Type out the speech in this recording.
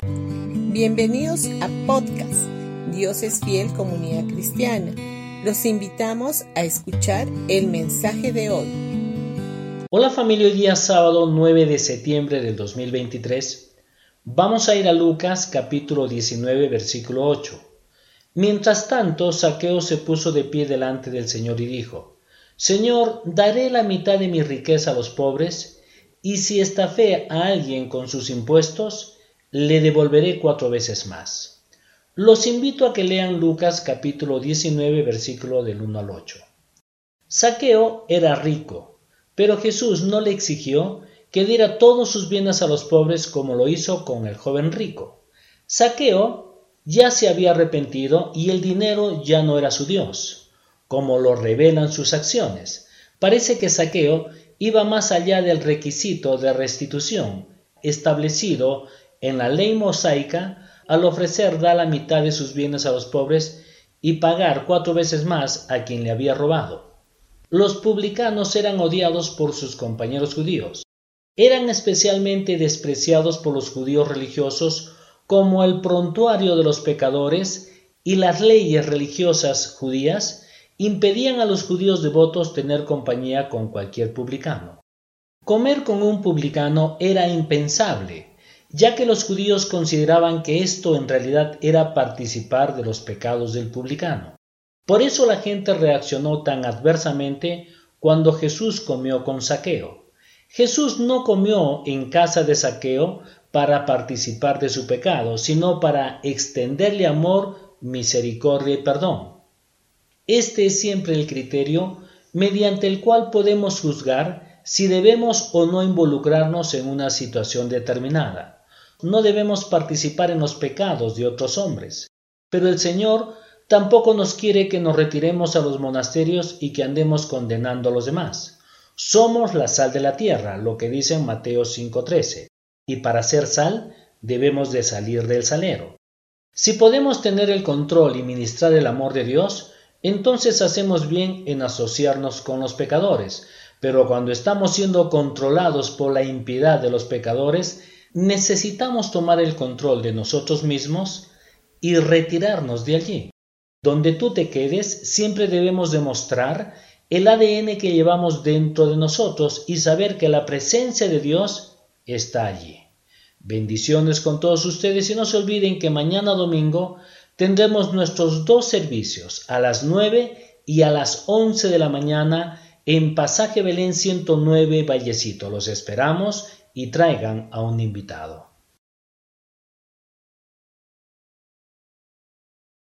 Bienvenidos a podcast Dios es fiel comunidad cristiana. Los invitamos a escuchar el mensaje de hoy. Hola familia, hoy día sábado 9 de septiembre del 2023. Vamos a ir a Lucas capítulo 19 versículo 8. Mientras tanto, Saqueo se puso de pie delante del Señor y dijo, Señor, daré la mitad de mi riqueza a los pobres, y si estafé a alguien con sus impuestos, le devolveré cuatro veces más. Los invito a que lean Lucas capítulo 19 versículo del 1 al 8. Saqueo era rico, pero Jesús no le exigió que diera todos sus bienes a los pobres como lo hizo con el joven rico. Saqueo ya se había arrepentido y el dinero ya no era su Dios, como lo revelan sus acciones. Parece que Saqueo iba más allá del requisito de restitución establecido en la ley mosaica al ofrecer dar la mitad de sus bienes a los pobres y pagar cuatro veces más a quien le había robado. Los publicanos eran odiados por sus compañeros judíos. Eran especialmente despreciados por los judíos religiosos como el prontuario de los pecadores y las leyes religiosas judías impedían a los judíos devotos tener compañía con cualquier publicano. Comer con un publicano era impensable, ya que los judíos consideraban que esto en realidad era participar de los pecados del publicano. Por eso la gente reaccionó tan adversamente cuando Jesús comió con Saqueo. Jesús no comió en casa de Saqueo para participar de su pecado, sino para extenderle amor, misericordia y perdón. Este es siempre el criterio mediante el cual podemos juzgar si debemos o no involucrarnos en una situación determinada. No debemos participar en los pecados de otros hombres. Pero el Señor tampoco nos quiere que nos retiremos a los monasterios y que andemos condenando a los demás. Somos la sal de la tierra, lo que dice en Mateo 5:13, y para ser sal debemos de salir del salero. Si podemos tener el control y ministrar el amor de Dios, entonces hacemos bien en asociarnos con los pecadores, pero cuando estamos siendo controlados por la impiedad de los pecadores, necesitamos tomar el control de nosotros mismos y retirarnos de allí. Donde tú te quedes, siempre debemos demostrar el ADN que llevamos dentro de nosotros y saber que la presencia de Dios está allí. Bendiciones con todos ustedes y no se olviden que mañana domingo tendremos nuestros dos servicios a las 9 y a las 11 de la mañana en Pasaje Belén 109 Vallecito. Los esperamos y traigan a un invitado.